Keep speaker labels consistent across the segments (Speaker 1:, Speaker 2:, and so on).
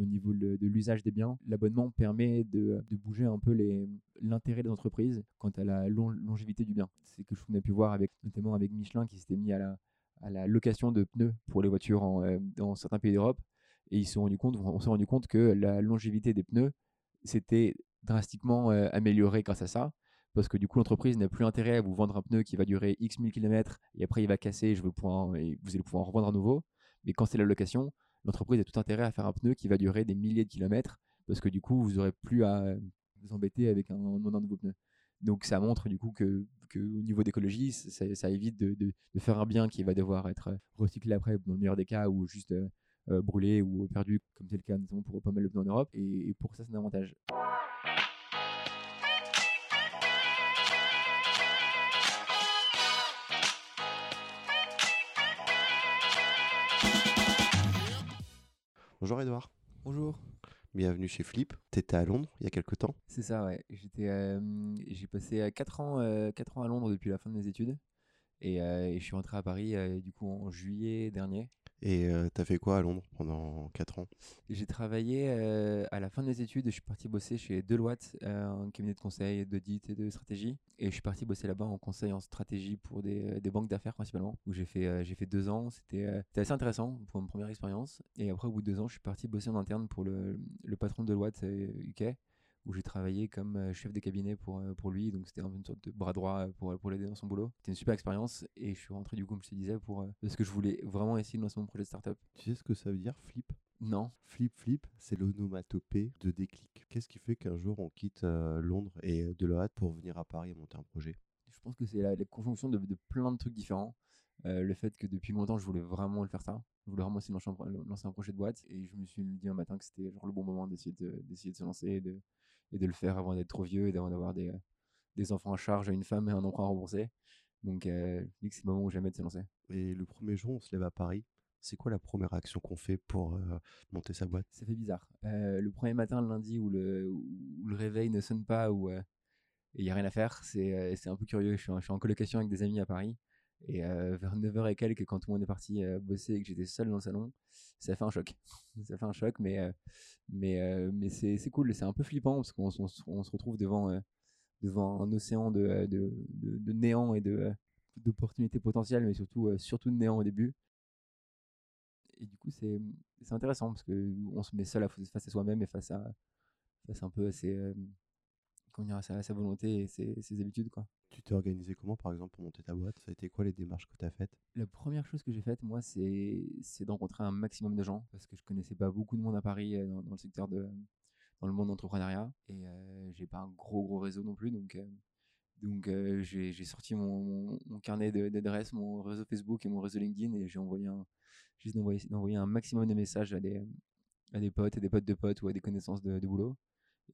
Speaker 1: au niveau de, l'usage des biens. L'abonnement permet de, bouger un peu l'intérêt des entreprises quant à la lon- longévité du bien. C'est quelque chose qu'on a pu voir avec, notamment avec Michelin qui s'était mis à la, location de pneus pour les voitures euh, dans certains pays d'Europe. Et ils se sont rendu compte, on s'est rendu compte que la longévité des pneus s'était drastiquement euh, améliorée grâce à ça. Parce que du coup, l'entreprise n'a plus intérêt à vous vendre un pneu qui va durer X 1000 km et après il va casser je veux pouvoir, et vous allez pouvoir en revendre à nouveau. Mais quand c'est la location, l'entreprise a tout intérêt à faire un pneu qui va durer des milliers de kilomètres parce que du coup, vous n'aurez plus à vous embêter avec un, un nouveau pneu. Donc ça montre du coup que, au niveau d'écologie, ça, évite de, de- de faire un bien qui va devoir être euh, recyclé après, dans le meilleur des cas, ou juste euh, euh, brûlé ou perdu, comme c'est le cas notamment pour pas mal de pneus en Europe. Et pour ça, c'est un avantage.
Speaker 2: Bonjour Edouard,
Speaker 1: Bonjour.
Speaker 2: bienvenue chez Flip. T'étais à Londres il y a quelques temps.
Speaker 1: C'est ça, ouais. J'étais, euh, j'ai passé 4 ans, euh, quatre ans à Londres depuis la fin de mes études. Et, euh, et je suis rentré à Paris euh, du coup en juillet dernier.
Speaker 2: Et t'as fait quoi à Londres pendant 4 ans?
Speaker 1: J'ai travaillé à la fin de mes études, je suis parti bosser chez Deloitte, un cabinet de conseil, d'audit et de stratégie. Et je suis parti bosser là-bas en conseil en stratégie pour des, banques d'affaires principalement, où j'ai fait, j'ai fait deux ans. C'était assez intéressant pour une première expérience. Et après, au bout de deux ans, je suis parti bosser en interne pour le, le patron de Deloitte UK, où j'ai travaillé comme euh, chef de cabinet pour, euh, pour lui. Donc c'était une sorte de bras droit euh, pour, pour l'aider dans son boulot. C'était une super expérience. Et je suis rentré du coup, comme je te disais, pour, parce que je voulais vraiment essayer de lancer mon projet de startup.
Speaker 2: Tu sais ce que ça veut dire Flip?
Speaker 1: Non,
Speaker 2: Flip Flip, c'est l'onomatopée de déclic. Qu'est-ce qui fait qu'un jour on quitte euh, Londres et euh, Deloitte pour venir à Paris et monter un projet?
Speaker 1: Je pense que c'est la, la conjonction de, de plein de trucs différents. Euh, le fait que depuis longtemps, je voulais vraiment le faire ça. Je voulais vraiment essayer de lancer un, pro- lancer un projet de boîte. Et je me suis dit un matin que c'était genre le bon moment d'essayer de, d'essayer de se lancer de, et de le faire avant d'être trop vieux et d'avant d'avoir des, des enfants à charge, une femme et un emprunt à rembourser. Donc, euh, je me dis que c'est le moment ou jamais de se lancer.
Speaker 2: Et le premier jour, on se lève à Paris. C'est quoi la première action qu'on fait pour euh, monter sa boîte?
Speaker 1: Ça fait bizarre. Euh, le premier matin, le lundi, où le, où le réveil ne sonne pas, où il n'y a rien à faire, c'est c'est un peu curieux. Je suis, en, je suis en colocation avec des amis à Paris. Et euh, vers 9h et quelques, quand tout le monde est parti euh, bosser et que j'étais seul dans le salon, ça fait un choc. ça fait un choc, mais, euh, mais, mais c'est cool. C'est un peu flippant parce qu'on se- retrouve devant, devant un océan de, de, de, néant et d'opportunités potentielles, mais surtout, surtout de néant au début. Et du coup, c'est intéressant parce qu'on se met seul face à soi-même et face à, face un peu à euh, comment à sa, sa volonté et ses, ses habitudes. Quoi.
Speaker 2: Tu t'es organisé comment par exemple pour monter ta boîte? Ça a été quoi les démarches que tu as faites?
Speaker 1: La première chose que j'ai faite, moi, c'est de rencontrer un maximum de gens parce que je connaissais pas beaucoup de monde à Paris euh, dans, dans le secteur de dans le monde d'entrepreneuriat et euh, j'ai pas un gros gros réseau non plus donc euh, donc euh, j'ai sorti mon, mon, mon carnet d'adresses, mon réseau Facebook et mon réseau LinkedIn et j'ai envoyé un d'envoyer d'envoyer un maximum de messages à des à des potes et des potes de potes ou à des connaissances de, de boulot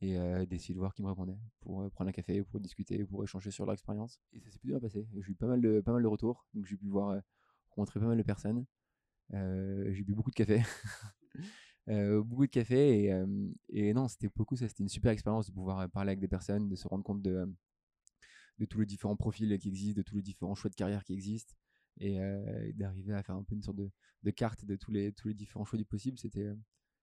Speaker 1: et euh, d'essayer de voir qui me répondait pour euh, prendre un café, pour discuter, pour échanger sur leur expérience. Et ça s'est plutôt bien passé. J'ai eu pas mal de, pas mal de retours, donc j'ai pu voir, euh, rencontrer pas mal de personnes. Euh, j'ai bu beaucoup de café. Beaucoup de café et, non, c'était beaucoup ça, c'était une super expérience de pouvoir parler avec des personnes, de se rendre compte de, de tous les différents profils qui existent, de tous les différents choix de carrière qui existent et, d'arriver à faire un peu une sorte de, de carte de tous les, tous les différents choix du possible, c'était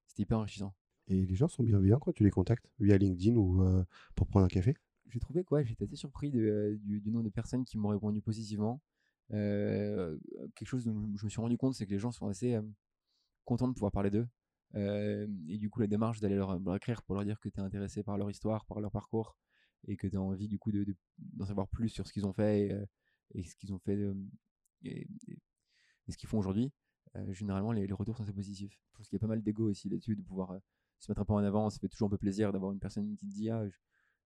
Speaker 1: c'était hyper enrichissant.
Speaker 2: Et les gens sont bienveillants quand tu les contactes via LinkedIn ou euh, pour prendre un café.
Speaker 1: J'ai trouvé quoi j'étais assez surpris euh, du, du nombre de personnes qui m'ont répondu positivement. Euh, quelque chose dont je me suis rendu compte c'est que les gens sont assez contents de pouvoir parler d'eux. Et du coup la démarche d'aller leur, écrire pour leur dire que tu es intéressé par leur histoire par leur parcours et que tu as envie du coup de, de- d'en savoir plus sur ce qu'ils ont fait et, ce qu'ils ont fait et, ce qu'ils font aujourd'hui généralement les, les retours sont assez positifs. Je pense qu'il y a pas mal d'ego aussi là-dessus de pouvoir se mettre un peu en avant ça fait toujours un peu plaisir d'avoir une personne qui te dit ah, je,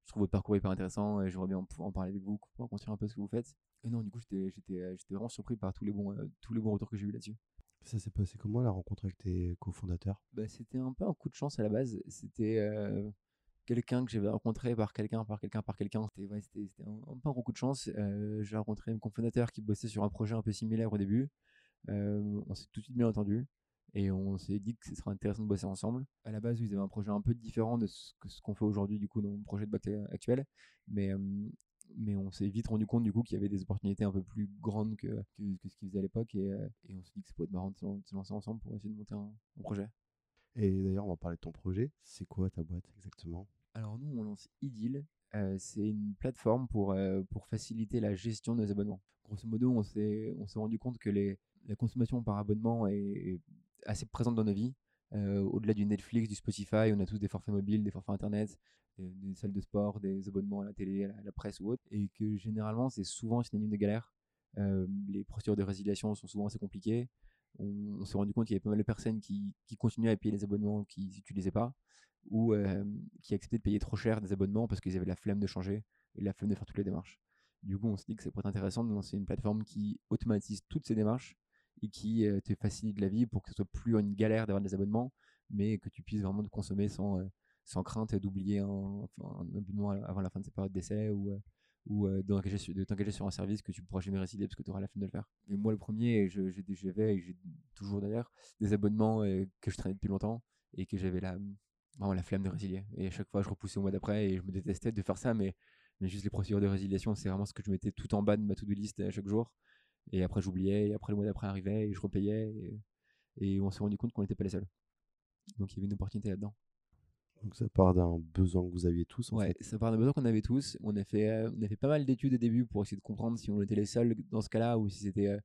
Speaker 1: je trouve votre parcours hyper intéressant et j'aimerais bien pouvoir en parler avec vous pour construire un peu ce que vous faites. Et non du coup j'étais euh, vraiment surpris par tous les bons euh, tous les bons retours que j'ai eu là-dessus.
Speaker 2: Ça s'est passé comment la rencontre avec tes cofondateurs?
Speaker 1: Bah, c'était un peu un coup de chance à la base. C'était euh, quelqu'un que j'avais rencontré par quelqu'un par quelqu'un par quelqu'un. C'était ouais, un, un peu un gros coup de chance. Euh, j'ai rencontré un cofondateur qui bossait sur un projet un peu similaire au début. On s'est tout de suite bien entendu et on s'est dit que ce serait intéressant de bosser ensemble. À la base, ils avaient un projet un peu différent de ce qu'on fait aujourd'hui du coup dans mon projet de bac actuel, mais euh, mais on s'est vite rendu compte du coup qu'il y avait des opportunités un peu plus grandes que, que, que ce qu'ils faisaient à l'époque et, euh, et on s'est dit que ça pourrait être marrant de se lancer ensemble pour essayer de monter un, un projet.
Speaker 2: Et d'ailleurs, on va parler de ton projet. C'est quoi ta boîte exactement?
Speaker 1: Alors nous, on lance Idyll. Euh, c'est une plateforme pour, euh, pour faciliter la gestion de nos abonnements. Grosso modo, on s'est rendu compte que les, la consommation par abonnement est, assez présente dans nos vies. Euh, au-delà du Netflix, du Spotify, on a tous des forfaits mobiles, des forfaits internet, des, salles de sport, des abonnements à la télé, à la, presse ou autre. Et que généralement, c'est souvent synonyme de galère. les procédures de résiliation sont souvent assez compliquées on, s'est rendu compte qu'il y avait pas mal de personnes qui, continuaient à payer les abonnements qu'ils n'utilisaient pas ou euh, qui acceptaient de payer trop cher des abonnements parce qu'ils avaient la flemme de changer et la flemme de faire toutes les démarches. Du coup, on se dit que ça pourrait être intéressant de lancer une plateforme qui automatise toutes ces démarches et qui euh, te facilite la vie pour que ce soit plus une galère d'avoir des abonnements, mais que tu puisses vraiment te consommer sans, euh, sans crainte d'oublier un, abonnement avant la fin de sa période d'essai ou, ou euh, de t'engager sur un service que tu pourras jamais résilier parce que tu auras la flemme de le faire. Et moi, le premier, j'avais, et j'ai toujours d'ailleurs, des abonnements que je traînais depuis longtemps et que j'avais la, vraiment la flemme de résilier. Et à chaque fois, je repoussais au mois d'après et je me détestais de faire ça, mais, mais juste les procédures de résiliation, c'est vraiment ce que je mettais tout en bas de ma to-do list à chaque jour. Et après, j'oubliais, et après, le mois d'après arrivait et je repayais. Et, et on s'est rendu compte qu'on n'était pas les seuls. Donc, il y avait une opportunité là-dedans.
Speaker 2: Donc ça part d'un besoin que vous aviez tous.
Speaker 1: ouais, ça part d'un besoin qu'on avait tous. On a fait, euh, on a fait pas mal d'études au début pour essayer de comprendre si on était les seuls dans ce cas-là ou si c'était, euh,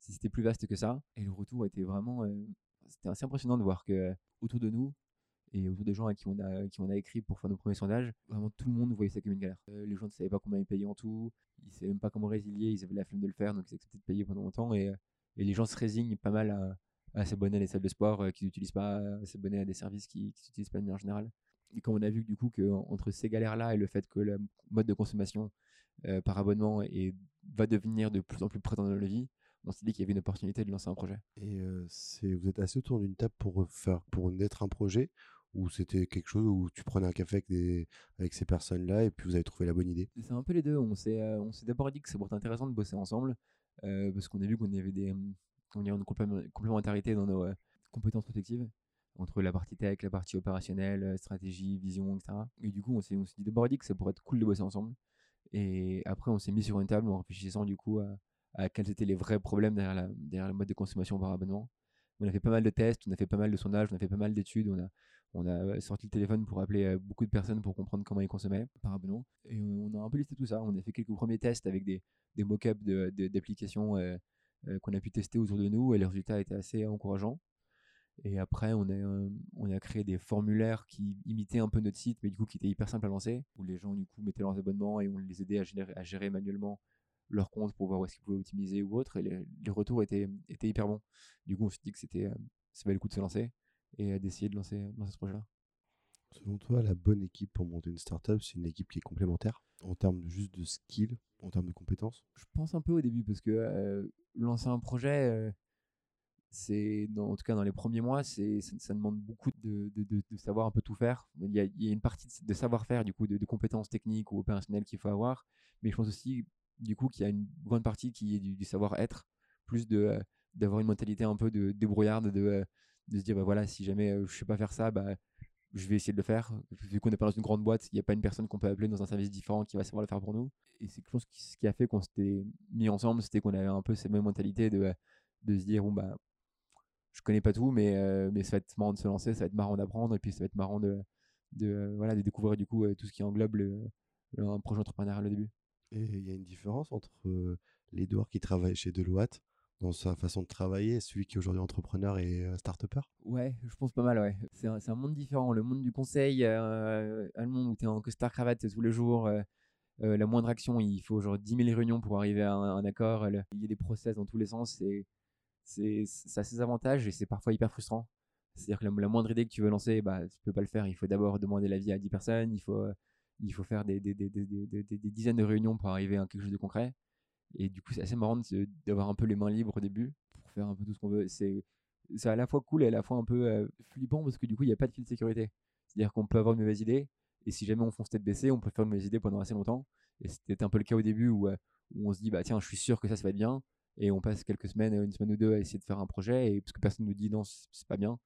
Speaker 1: si plus vaste que ça. Et le retour était vraiment, euh, c'était assez impressionnant de voir que autour de nous et autour des gens à qui on a, qui on a écrit pour faire nos premiers sondages, vraiment tout le monde voyait ça comme une galère. les gens ne savaient pas combien ils payaient en tout, ils ne savaient même pas comment résilier, ils avaient la flemme de le faire, donc ils acceptaient de payer pendant longtemps. Et, et les gens se résignent pas mal à, à s'abonner à des salles de sport qu'ils n'utilisent pas, à s'abonner à des services qu'ils n'utilisent pas de manière générale. Et quand on a vu du coup qu'entre ces galères-là et le fait que le mode de consommation euh, par abonnement et, va devenir de plus en plus présent dans la vie, on s'est dit qu'il y avait une opportunité de lancer un projet.
Speaker 2: Et euh, vous êtes assis autour d'une table pour faire, pour naître un projet ou c'était quelque chose où tu prenais un café avec, ces personnes-là et puis vous avez trouvé la bonne idée?
Speaker 1: C'est un peu les deux. On s'est, euh, d'abord dit que ça pourrait être intéressant de bosser ensemble parce qu'on a vu qu'on avait des, on une complémentarité dans nos compétences respectives entre la partie tech, la partie opérationnelle, euh, stratégie, vision, etc. Et du coup, on s'est, on s'est dit d'abord dit que ça pourrait être cool de bosser ensemble. Et après, on s'est mis sur une table en réfléchissant du coup à, quels étaient les vrais problèmes derrière, la, derrière le mode de consommation par abonnement. On a fait pas mal de tests, on a fait pas mal de sondages, on a fait pas mal d'études, on a, euh, sorti le téléphone pour appeler euh, beaucoup de personnes pour comprendre comment ils consommaient par abonnement. Et on a un peu listé tout ça. On a fait quelques premiers tests avec des, mock-ups d'applications qu'on a pu tester autour de nous et les résultats étaient assez encourageants. Et après, on a, créé des formulaires qui imitaient un peu notre site, mais du coup qui étaient hyper simples à lancer, où les gens du coup mettaient leurs abonnements et on les aidait à gérer manuellement leur compte pour voir où est-ce qu'ils pouvaient optimiser ou autre. Et les, retours étaient, étaient hyper bons. Du coup, on s'est dit que c'était, ça valait le coup de se lancer et d'essayer de lancer, lancer ce projet-là.
Speaker 2: Selon toi, la bonne équipe pour monter une startup, c'est une équipe qui est complémentaire en termes juste de skills, en termes de compétences?
Speaker 1: Je pense un peu au début parce que lancer un projet, c'est en tout cas dans les premiers mois, c'est ça, demande beaucoup de, de, de, savoir un peu tout faire. Il y a, il y a une partie de savoir-faire du coup de, compétences techniques ou opérationnelles qu'il faut avoir, mais je pense aussi du coup qu'il y a une grande partie qui est du, savoir-être, plus de d'avoir une mentalité un peu de débrouillarde, de, de se dire bah voilà si jamais euh, je sais pas faire ça, bah je vais essayer de le faire. Vu qu'on n'est pas dans une grande boîte, il n'y a pas une personne qu'on peut appeler dans un service différent qui va savoir le faire pour nous. Et c'est quelque chose qui, qui a fait qu'on s'était mis ensemble, c'était qu'on avait un peu cette même mentalité de, de se dire bon bah je connais pas tout, mais, euh, mais ça va être marrant de se lancer, ça va être marrant d'apprendre, et puis ça va être marrant de, de, voilà, de découvrir du coup euh, tout ce qui englobe un projet entrepreneurial au début.
Speaker 2: Et il y a une différence entre euh, l'Edouard qui travaille chez Deloitte dans sa façon de travailler et celui qui est aujourd'hui entrepreneur et start-upper?
Speaker 1: Ouais, je pense pas mal, ouais. C'est un, monde différent. Le monde du conseil, un monde où tu es en costard cravate tous les jours, la moindre action, il faut genre 10 000 réunions pour arriver à un, accord. Il y a des process dans tous les sens. Et c'est ça ses avantages et c'est parfois hyper frustrant. C'est-à-dire que la, moindre idée que tu veux lancer, bah, tu peux pas le faire. Il faut d'abord demander l'avis à 10 personnes, il faut, il faut faire des, des, des, des, dizaines de réunions pour arriver à quelque chose de concret. Et du coup, c'est assez marrant d'avoir un peu les mains libres au début pour faire un peu tout ce qu'on veut. C'est à la fois cool et à la fois un peu euh, flippant parce que du coup, il n'y a pas de fil de sécurité. C'est-à-dire qu'on peut avoir une mauvaise idée et si jamais on fonce tête baissée, on peut faire une mauvaise idée pendant assez longtemps. Et c'était un peu le cas au début où, euh, où on se dit, bah tiens, je suis sûr que ça, ça va être bien et on passe quelques semaines, une semaine ou deux à essayer de faire un projet et parce que personne nous dit non, c'est pas bien.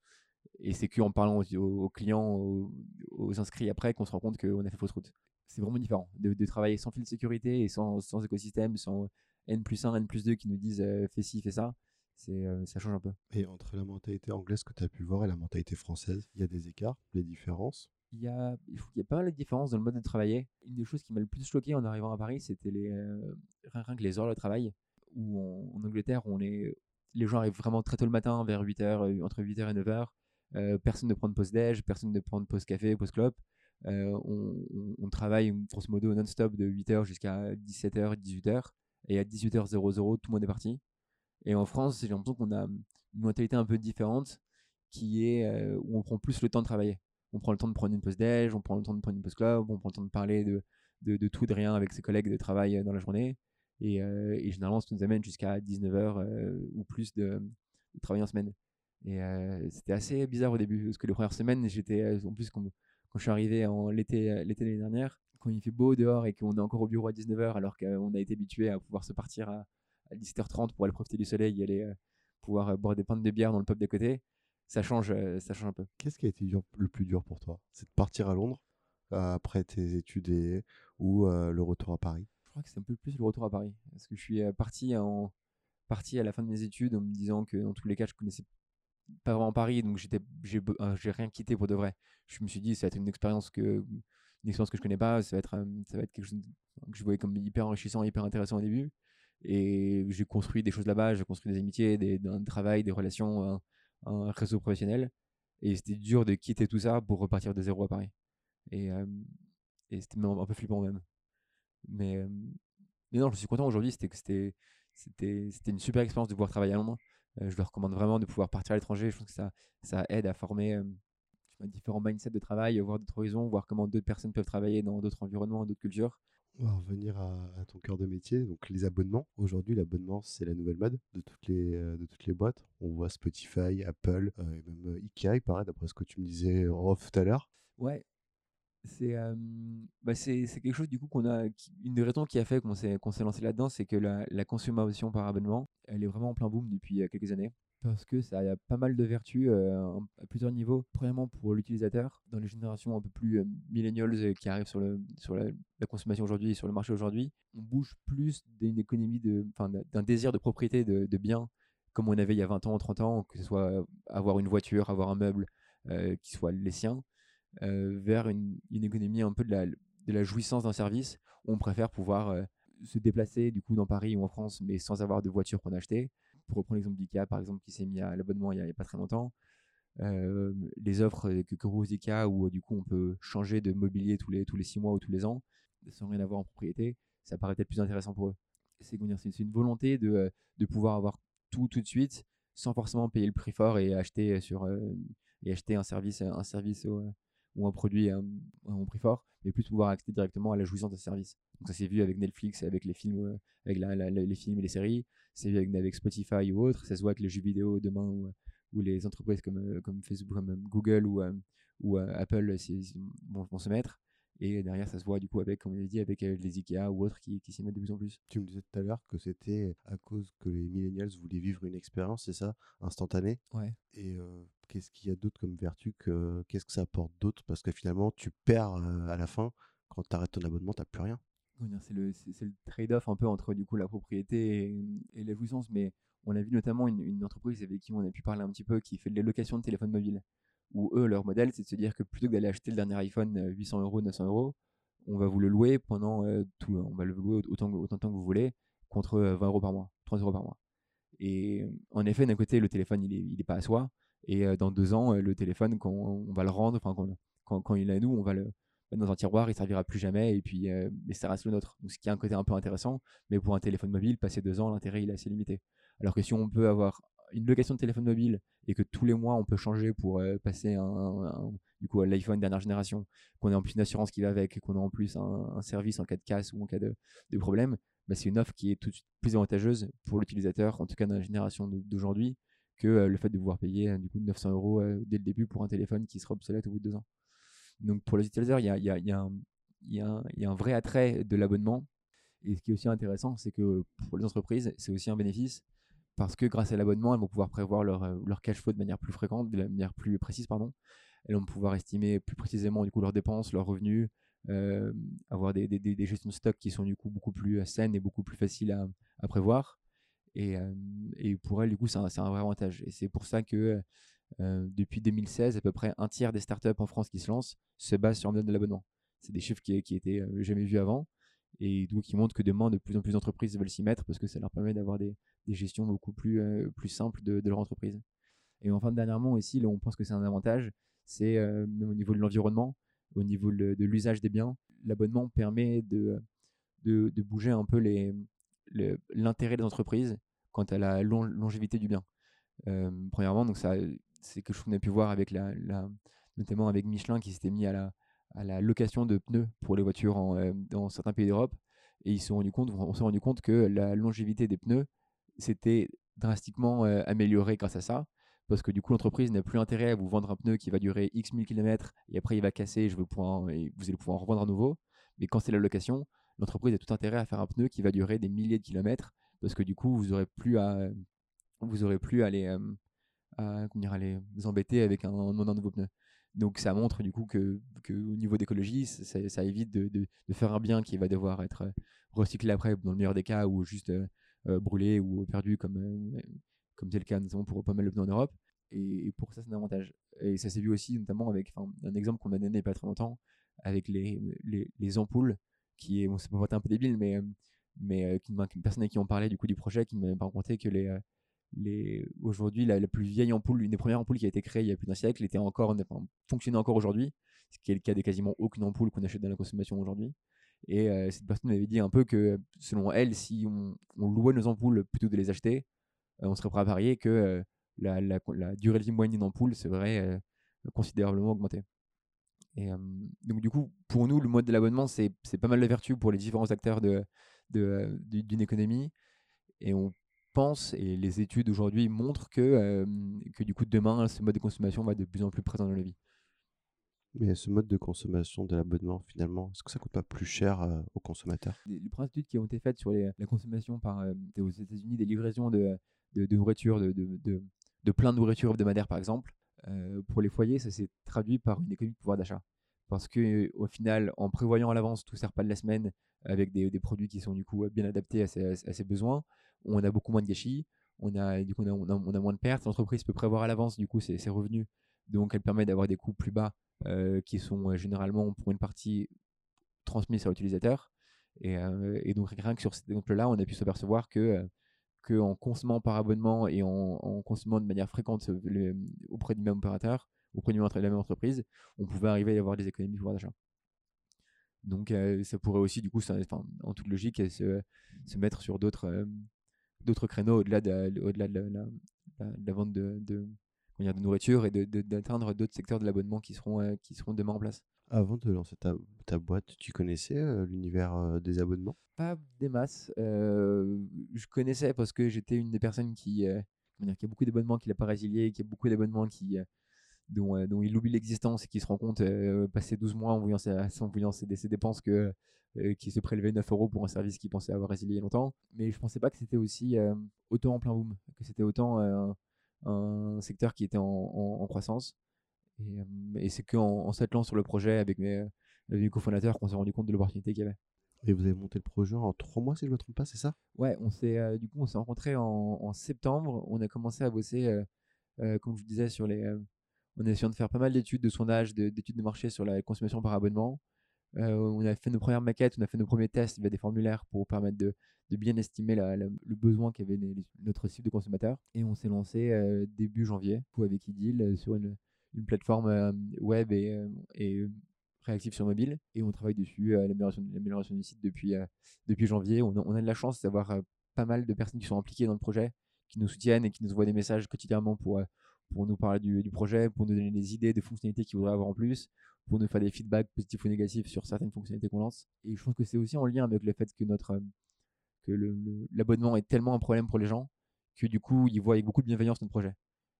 Speaker 1: Et c'est qu'en parlant aux, clients, aux, inscrits après, qu'on se rend compte qu'on a fait fausse route. C'est vraiment différent de, travailler sans fil de sécurité et sans, sans écosystème, sans N plus 1, N plus 2 qui nous disent euh, fais ci, fais ça. c'est ça change un peu.
Speaker 2: Et entre la mentalité anglaise que tu as pu voir et la mentalité française, il y a des écarts, des différences?
Speaker 1: Il y, a, il y a pas mal de différences dans le mode de travailler. Une des choses qui m'a le plus choqué en arrivant à Paris, c'était les, rien, que les heures de travail. Où en, Angleterre, on est, les gens arrivent vraiment très tôt le matin, vers 8h, entre 8h et 9h. Personne ne prend de pause déj, personne ne prend de pause café, pause clope. on, on, travaille grosso modo non-stop de 8h jusqu'à 17h, 18h. Et à 18h00, tout le monde est parti. Et en France, j'ai l'impression qu'on a une mentalité un peu différente qui est où on prend plus le temps de travailler on prend le temps de prendre une pause déj, on prend le temps de prendre une pause club, on prend le temps de parler de, de, tout, de rien avec ses collègues de travail euh, dans la journée. Et, euh, généralement, ça nous amène jusqu'à 19h euh, ou plus de, travail en semaine. Et c'était assez bizarre au début, parce que les premières semaines, j'étais, en plus, quand, quand, je suis arrivé en l'été, l'été l'année dernière, quand il fait beau dehors et qu'on est encore au bureau à 19h, alors qu'on a été habitué à pouvoir se partir à, 17h30 pour aller profiter du soleil et aller pouvoir boire des pintes de bière dans le pub d'à côté, ça change, ça change un peu.
Speaker 2: Qu'est-ce qui a été le plus dur pour toi? C'est de partir à Londres après tes études et, ou euh, le retour à Paris?
Speaker 1: Je crois que c'est un peu plus le retour à Paris. Parce que je suis parti, en, parti à la fin de mes études en me disant que dans tous les cas, je connaissais pas vraiment Paris, donc j'étais, j'ai, j'ai rien quitté pour de vrai. Je me suis dit, ça va être une expérience que, une expérience que je connais pas, ça va être, ça va être quelque chose que je voyais comme hyper enrichissant, hyper intéressant au début. Et j'ai construit des choses là-bas, j'ai construit des amitiés, des, un travail, des relations, un réseau professionnel. Et c'était dur de quitter tout ça pour repartir de zéro à Paris. Et, et c'était un peu flippant même. Mais, mais non, je suis content aujourd'hui. C'était c'était c'était une super expérience de pouvoir travailler à Londres. Je le recommande vraiment de pouvoir partir à l'étranger. Je pense que ça, ça aide à former différents mindsets de travail, voir d'autres horizons, voir comment d'autres personnes peuvent travailler dans d'autres environnements, d'autres cultures.
Speaker 2: On va revenir à, ton cœur de métier, donc les abonnements. Aujourd'hui, l'abonnement, c'est la nouvelle mode de toutes les, euh, de toutes les boîtes. On voit Spotify, Apple, euh, et même euh, Ikea, il paraît, d'après ce que tu me disais off tout à l'heure.
Speaker 1: Ouais, c'est bah c'est quelque chose du coup qu'on a une des raisons qui a fait qu'on s'est qu'on lancé là-dedans c'est que la, consommation par abonnement elle est vraiment en plein boom depuis quelques années parce que ça a pas mal de vertus à plusieurs niveaux. Premièrement, pour l'utilisateur, dans les générations un peu plus euh, millennials qui arrivent sur, le, sur la, consommation aujourd'hui sur le marché aujourd'hui, on bouge plus d'une économie, de, d'un désir de propriété de, de, biens comme on avait il y a 20 ans, 30 ans, que ce soit avoir une voiture, avoir un meuble qui soit les siens, vers une, économie un peu de la, jouissance d'un service. Où on préfère pouvoir se déplacer du coup dans Paris ou en France, mais sans avoir de voiture qu'on a achetée pour reprendre l'exemple d'IKEA, par exemple, qui s'est mis à l'abonnement il n'y a, pas très longtemps, euh, les offres que, propose IKEA, où du coup on peut changer de mobilier tous les, tous six mois ou tous les ans, sans rien avoir en propriété, ça paraît peut-être plus intéressant pour eux. C'est une volonté de, pouvoir avoir tout tout de suite, sans forcément payer le prix fort et acheter, sur, euh, et acheter un service, un service ou un produit à un, prix fort, mais plus pouvoir accéder directement à la jouissance de service. Donc ça s'est vu avec Netflix, avec les films, euh, avec les films et les séries, c'est vu avec, Spotify ou autre, ça se voit avec les jeux vidéo demain ou, les entreprises comme, euh, comme Facebook, comme Google ou, euh, ou Apple vont, vont, se mettre. Et derrière, ça se voit du coup avec, comme on l'a dit, avec les Ikea ou autres qui, qui s'y mettent de plus en plus.
Speaker 2: Tu me disais tout à l'heure que c'était à cause que les millennials voulaient vivre une expérience, c'est ça, instantanée?
Speaker 1: Ouais.
Speaker 2: Et qu'est-ce qu'il y a d'autre comme vertu que qu'est-ce que ça apporte d'autre? Parce que finalement, tu perds à la fin quand tu arrêtes ton abonnement, tu n'as plus rien.
Speaker 1: C'est le, le trade-off un peu entre du coup la propriété et, la jouissance, mais on a vu notamment une, une, entreprise avec qui on a pu parler un petit peu qui fait de la location de téléphone mobile où eux, leur modèle, c'est de se dire que plutôt que d'aller acheter le dernier iPhone 800 euros, 900 euros, on va vous le louer pendant tout, on va le louer autant, autant que vous voulez, contre 20 euros par mois, 30 euros par mois. Et en effet, d'un côté, le téléphone, il n'est est pas à soi, et dans deux ans, le téléphone, quand on va le rendre, enfin, quand, quand, il est à nous, on va le mettre dans un tiroir, il servira plus jamais, et puis, mais ça reste le nôtre. Donc, ce qui a un côté un peu intéressant, mais pour un téléphone mobile, passer deux ans, l'intérêt, il est assez limité. Alors que si on peut avoir une location de téléphone mobile et que tous les mois on peut changer pour euh, passer un, du coup à l'iPhone dernière génération, qu'on ait en plus une assurance qui va avec, qu'on ait en plus un, service en cas de casse ou en cas de, problème, bah, c'est une offre qui est tout de suite plus avantageuse pour l'utilisateur, en tout cas dans la génération d'aujourd'hui, que euh, le fait de pouvoir payer euh, du coup 900 euros dès le début pour un téléphone qui sera obsolète au bout de deux ans. Donc pour les utilisateurs, il y, a, y, a y, a y a un vrai attrait de l'abonnement. Et ce qui est aussi intéressant, c'est que pour les entreprises, c'est aussi un bénéfice parce que grâce à l'abonnement, elles vont pouvoir prévoir leur, euh, cash flow de manière plus fréquente, de manière plus précise, pardon. Elles vont pouvoir estimer plus précisément du coup leurs dépenses, leurs revenus, euh, avoir des, des, des, gestions de stock qui sont du coup beaucoup plus euh, saines et beaucoup plus faciles à, à prévoir. Et, et pour elles, du coup, c'est un, un, vrai avantage. Et c'est pour ça que depuis 2016, à peu près un tiers des startups en France qui se lancent se basent sur un modèle de l'abonnement. C'est des chiffres qui, qui étaient jamais vus avant et donc qui montrent que demain, de plus en plus d'entreprises veulent s'y mettre parce que ça leur permet d'avoir des, des, gestions beaucoup plus, plus simples de, leur entreprise. Et enfin, dernièrement aussi, on pense que c'est un avantage, c'est même au niveau de l'environnement, au niveau de, l'usage des biens, l'abonnement permet de, de, bouger un peu l'intérêt des entreprises quant à la longévité du bien. premièrement, donc ça, c'est quelque chose qu'on a pu voir avec la, notamment avec Michelin qui s'était mis à la, à la location de pneus pour les voitures en, dans certains pays d'Europe. Et ils se sont rendu compte, on s'est rendu compte que la longévité des pneus s'était drastiquement améliorée grâce à ça parce que du coup l'entreprise n'a plus intérêt à vous vendre un pneu qui va durer X 1000 km et après il va casser je veux pouvoir, et vous allez pouvoir en revendre à nouveau. Mais quand c'est la location, l'entreprise a tout intérêt à faire un pneu qui va durer des milliers de kilomètres parce que du coup vous aurez plus à vous aurez plus à les, à, dire, vous embêter avec un, un, nouveau pneu. Donc ça montre du coup que, au niveau d'écologie, ça, évite de, faire un bien qui va devoir être recyclé après, dans le meilleur des cas, ou juste euh, brûlé ou perdu comme, c'est le cas notamment pour pas mal de pneus en Europe. Et, pour ça, c'est un avantage. Et ça s'est vu aussi notamment avec un exemple qu'on a donné il n'y a pas très longtemps, avec les, les, les ampoules, qui est, bon, ça peut être un peu débile, mais, mais euh, une personne à qui on parlait du coup du projet qui m'a raconté que les, euh, aujourd'hui, la, plus vieille ampoule, une des premières ampoules qui a été créée il y a plus d'un siècle, était encore, enfin, fonctionnait encore aujourd'hui, ce qui est le cas de quasiment aucune ampoule qu'on achète dans la consommation aujourd'hui. Et euh, cette personne m'avait dit un peu que, selon elle, si on, on louait nos ampoules plutôt que de les acheter, on serait prêt à parier que la, la, durée de vie moyenne d'une ampoule serait considérablement augmentée. Donc du coup, pour nous, le mode de l'abonnement, c'est pas mal de vertu pour les différents acteurs d'une économie. Et on pense, et les études aujourd'hui montrent que, que du coup, demain, ce mode de consommation va être de plus en plus présent dans la vie?
Speaker 2: Mais ce mode de consommation de l'abonnement, finalement, est-ce que ça coûte pas plus cher aux consommateurs?
Speaker 1: Les, premières études qui ont été faites sur les, la consommation par, aux États-Unis des livraisons de, de, de nourriture, de, de, de, plein de nourriture hebdomadaire par exemple, euh, pour les foyers, ça s'est traduit par une économie de pouvoir d'achat. Parce que au final, en prévoyant à l'avance tout sert pas de la semaine avec des, des, produits qui sont du coup bien adaptés à ses, à ses, besoins, on a beaucoup moins de gâchis, on a, du coup, on a, moins de pertes. L'entreprise peut prévoir à l'avance du coup ses, revenus, donc elle permet d'avoir des coûts plus bas euh, qui sont euh, généralement pour une partie transmis sur l'utilisateur. Et, euh, et, donc rien que sur cet exemple-là, on a pu s'apercevoir que qu'en consommant par abonnement et en, consommant de manière fréquente auprès du même opérateur, auprès du même, de la même entreprise, on pouvait arriver à avoir des économies de pouvoir d'achat. Donc ça pourrait aussi, du coup, en toute logique, se, mettre sur d'autres d'autres créneaux au-delà de, au-delà de, la, de, la, vente de, de, de nourriture et d'atteindre d'autres secteurs de l'abonnement qui seront, euh, qui seront demain en place.
Speaker 2: Avant de lancer ta, ta boîte, tu connaissais l'univers des abonnements?
Speaker 1: Pas des masses. je connaissais parce que j'étais une des personnes qui, qui a beaucoup d'abonnements, qui n'a pas résilié, qui a beaucoup d'abonnements qui, dont, dont, il oublie l'existence et qui se rend compte, passer 12 mois en voyant, ses, en voyant ses, ses dépenses, que, qui se prélevait 9 euros pour un service qu'il pensait avoir résilié longtemps. Mais je pensais pas que c'était aussi autant en plein boom, que c'était autant un, un, secteur qui était en, en, en croissance. Et, et c'est qu'en en s'attelant sur le projet avec mes, mes cofondateurs qu'on s'est rendu compte de l'opportunité qu'il y avait.
Speaker 2: Et vous avez monté le projet en trois mois, si je ne me trompe pas, c'est ça?
Speaker 1: Ouais, on s'est euh, du coup on s'est rencontrés en, en, septembre. On a commencé à bosser, euh, euh, comme je vous disais, sur les. On a essayé de faire pas mal d'études de sondage, d'études de, marché sur la consommation par abonnement. on a fait nos premières maquettes, on a fait nos premiers tests via des formulaires pour permettre de, bien estimer le besoin qu'avait notre cible de consommateurs. Et on s'est lancé début janvier avec Idil sur une, plateforme euh, web et, euh, réactive sur mobile et on travaille dessus à l'amélioration du site depuis, euh, depuis janvier. On a, on a de la chance d'avoir pas mal de personnes qui sont impliquées dans le projet, qui nous soutiennent et qui nous envoient des messages quotidiennement pour, pour nous parler du, projet, pour nous donner des idées, des fonctionnalités qu'ils voudraient avoir en plus, pour nous faire des feedbacks positifs ou négatifs sur certaines fonctionnalités qu'on lance. Et je pense que c'est aussi en lien avec le fait que notre que l'abonnement est tellement un problème pour les gens que du coup ils voient avec beaucoup de bienveillance notre projet.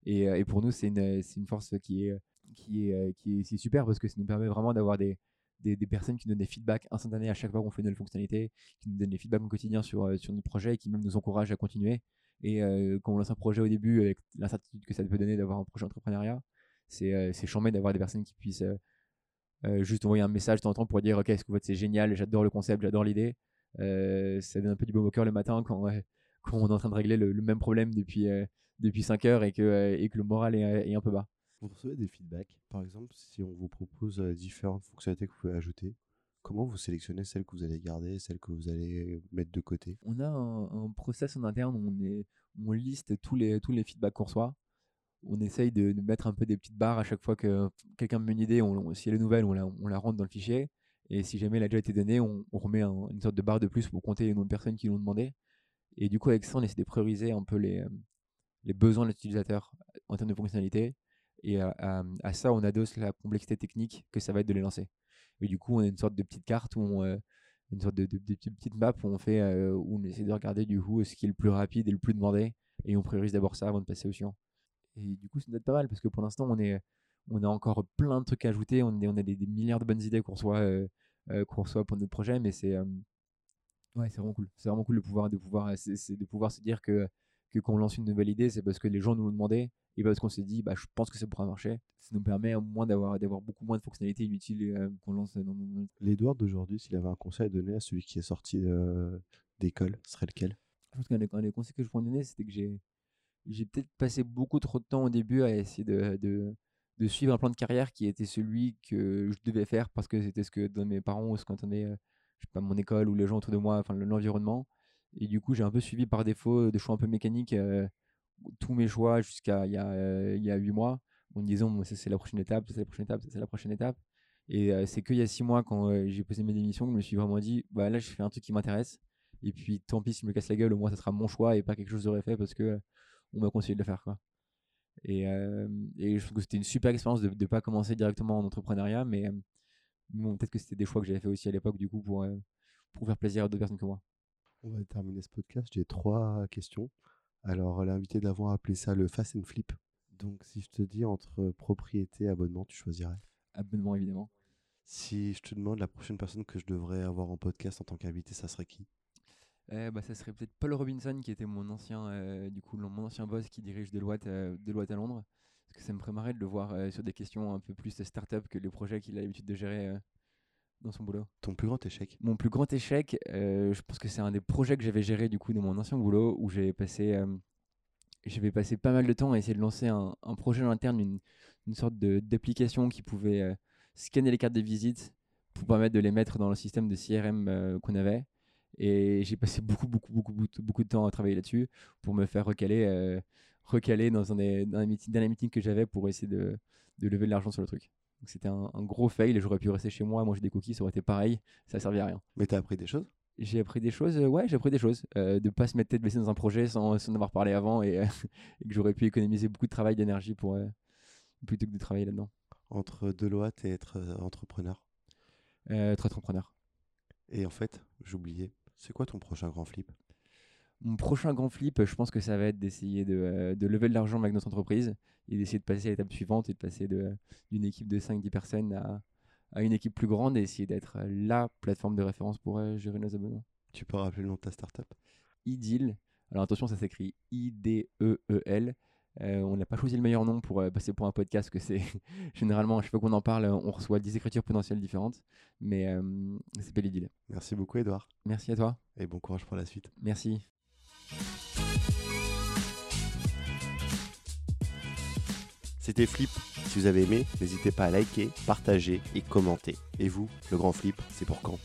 Speaker 1: Et, et pour nous, c'est une, une force qui est, qui est, qui est, super parce que ça nous permet vraiment d'avoir des, des, personnes qui nous donnent des feedbacks instantanés à chaque fois qu'on fait une nouvelle fonctionnalité, qui nous donnent des feedbacks au quotidien sur, sur notre projet et qui même nous encouragent à continuer. Et quand on lance un projet au début, avec l'incertitude que ça peut donner d'avoir un projet entrepreneuriat, c'est euh, chambé d'avoir des personnes qui puissent juste envoyer un message de temps en temps pour dire Ok, ce que vous c'est génial, j'adore le concept, j'adore l'idée. ça donne un peu du baume au cœur le matin quand, quand on est en train de régler le, le même problème depuis, depuis 5 heures et que, et que le moral est, est un peu bas.
Speaker 2: Vous recevez des feedbacks? Par exemple, si on vous propose différentes fonctionnalités que vous pouvez ajouter, comment vous sélectionnez celles que vous allez garder, celles que vous allez mettre de côté?
Speaker 1: On a un, process en interne où on, liste tous les, tous les feedbacks qu'on reçoit. On essaye de, mettre un peu des petites barres à chaque fois que quelqu'un me met une idée. On, si elle est nouvelle, on la, rentre dans le fichier. Et si jamais elle a déjà été donnée, on, remet une sorte de barre de plus pour compter les nombre de personnes qui l'ont demandé. Et du coup, avec ça, on essaie de prioriser un peu les, les besoins de l'utilisateur en termes de fonctionnalité et à, ça, on adosse la complexité technique que ça va être de les lancer. Et du coup, on a une sorte de petite carte, où on, euh, une sorte de, petite map où on, fait, euh, où on essaie de regarder du coup ce qui est le plus rapide et le plus demandé. Et on priorise d'abord ça avant de passer au suivant. Et du coup, c'est pas mal parce que pour l'instant, on, est, on a encore plein de trucs à ajouter. On, est, on a des, milliards de bonnes idées qu'on reçoit, euh, qu'on reçoit pour notre projet, mais c'est ouais, c'est vraiment cool. C'est vraiment cool de pouvoir, de pouvoir, c'est, de pouvoir se dire que que quand on lance une nouvelle idée, c'est parce que les gens nous l'ont demandé et parce qu'on s'est dit, bah, je pense que ça pourra marcher. Ça nous permet au moins d'avoir, d'avoir beaucoup moins de fonctionnalités inutiles euh, qu'on lance dans, dans...
Speaker 2: L'Edouard d'aujourd'hui, s'il avait un conseil à donner à celui qui est sorti euh, d'école, ce serait lequel?
Speaker 1: Je pense qu'un des, conseils que je pourrais donner, c'était que j'ai, j'ai peut-être passé beaucoup trop de temps au début à essayer de, de, de, suivre un plan de carrière qui était celui que je devais faire parce que c'était ce que dans mes parents ou ce qu'entendait, euh, je sais pas, mon école ou les gens autour de moi, enfin l'environnement. Et du coup, j'ai un peu suivi par défaut des choix un peu mécaniques tous mes choix jusqu'à il y a euh, il y a huit mois en me disant ça c'est la prochaine étape c'est la prochaine étape c'est la prochaine étape. Et euh, c'est qu'il y a six mois quand euh, j'ai posé mes démissions que je me suis vraiment dit bah là je fais un truc qui m'intéresse. Et puis tant pis si je me casse la gueule au moins ça sera mon choix et pas quelque chose que j'aurais fait parce que on m'a conseillé de le faire quoi. Et, et je trouve que c'était une super expérience de ne pas commencer directement en entrepreneuriat mais bon, peut-être que c'était des choix que j'avais fait aussi à l'époque du coup pour pour faire plaisir à d'autres personnes que moi
Speaker 2: on va terminer ce podcast j'ai trois questions alors, l'invité d'avant a appelé ça le fast and flip. Donc, si je te dis entre propriété et abonnement, tu choisirais?
Speaker 1: Abonnement, évidemment.
Speaker 2: Si je te demande la prochaine personne que je devrais avoir en podcast en tant qu'invité, ça serait qui?
Speaker 1: Eh bah, ça serait peut-être Paul Robinson qui était mon ancien, euh, du coup, mon ancien boss qui dirige Deloitte, euh, Deloitte à Londres. Parce que ça me ferait marrer de le voir euh, sur des questions un peu plus start-up que les projets qu'il a l'habitude de gérer dans son boulot.
Speaker 2: Ton plus grand échec
Speaker 1: Mon plus grand échec, euh, je pense que c'est un des projets que j'avais géré du coup dans mon ancien boulot où j'ai passé, euh, j'avais passé pas mal de temps à essayer de lancer un, un projet en interne, une, une sorte d'application qui pouvait euh, scanner les cartes de visite pour permettre de les mettre dans le système de CRM qu'on avait. Et j'ai passé beaucoup, beaucoup, beaucoup, beaucoup de temps à travailler là-dessus pour me faire recaler, recaler dans, un des, dans, les meetings que j'avais pour essayer de, de lever de l'argent sur le truc. Donc c'était un, gros fail et j'aurais pu rester chez moi, manger des cookies, ça aurait été pareil, ça servi à rien.
Speaker 2: Mais t'as appris des choses?
Speaker 1: J'ai appris des choses, euh, ouais, j'ai appris des choses. Euh, de pas se mettre tête baissée dans un projet sans, sans en avoir parlé avant et, que j'aurais pu économiser beaucoup de travail, d'énergie pour euh, plutôt que de travailler là-dedans.
Speaker 2: Entre Deloitte et être entrepreneur?
Speaker 1: Être entrepreneur.
Speaker 2: Et en fait, j'oubliais, c'est quoi ton prochain grand flip?
Speaker 1: Mon prochain grand flip, je pense que ça va être d'essayer de, euh, de, lever de l'argent avec notre entreprise et d'essayer de passer à l'étape suivante et de passer d'une équipe de 5-10 personnes à, à, une équipe plus grande et essayer d'être la plateforme de référence pour euh, gérer nos abonnements.
Speaker 2: Tu peux rappeler le nom de ta startup?
Speaker 1: Ideal. Alors attention, ça s'écrit I-D-E-E-L. Euh, on n'a pas choisi le meilleur nom pour passer pour un podcast, que c'est généralement, je sais pas qu'on en parle, on reçoit 10 écritures potentielles différentes, mais c'est pas l'idée.
Speaker 2: Merci beaucoup, Edouard.
Speaker 1: Merci à toi.
Speaker 2: Et bon courage pour la suite.
Speaker 1: Merci.
Speaker 2: C'était Flip. Si vous avez aimé, n'hésitez pas à liker, partager et commenter. Et vous, le grand flip, c'est pour quand?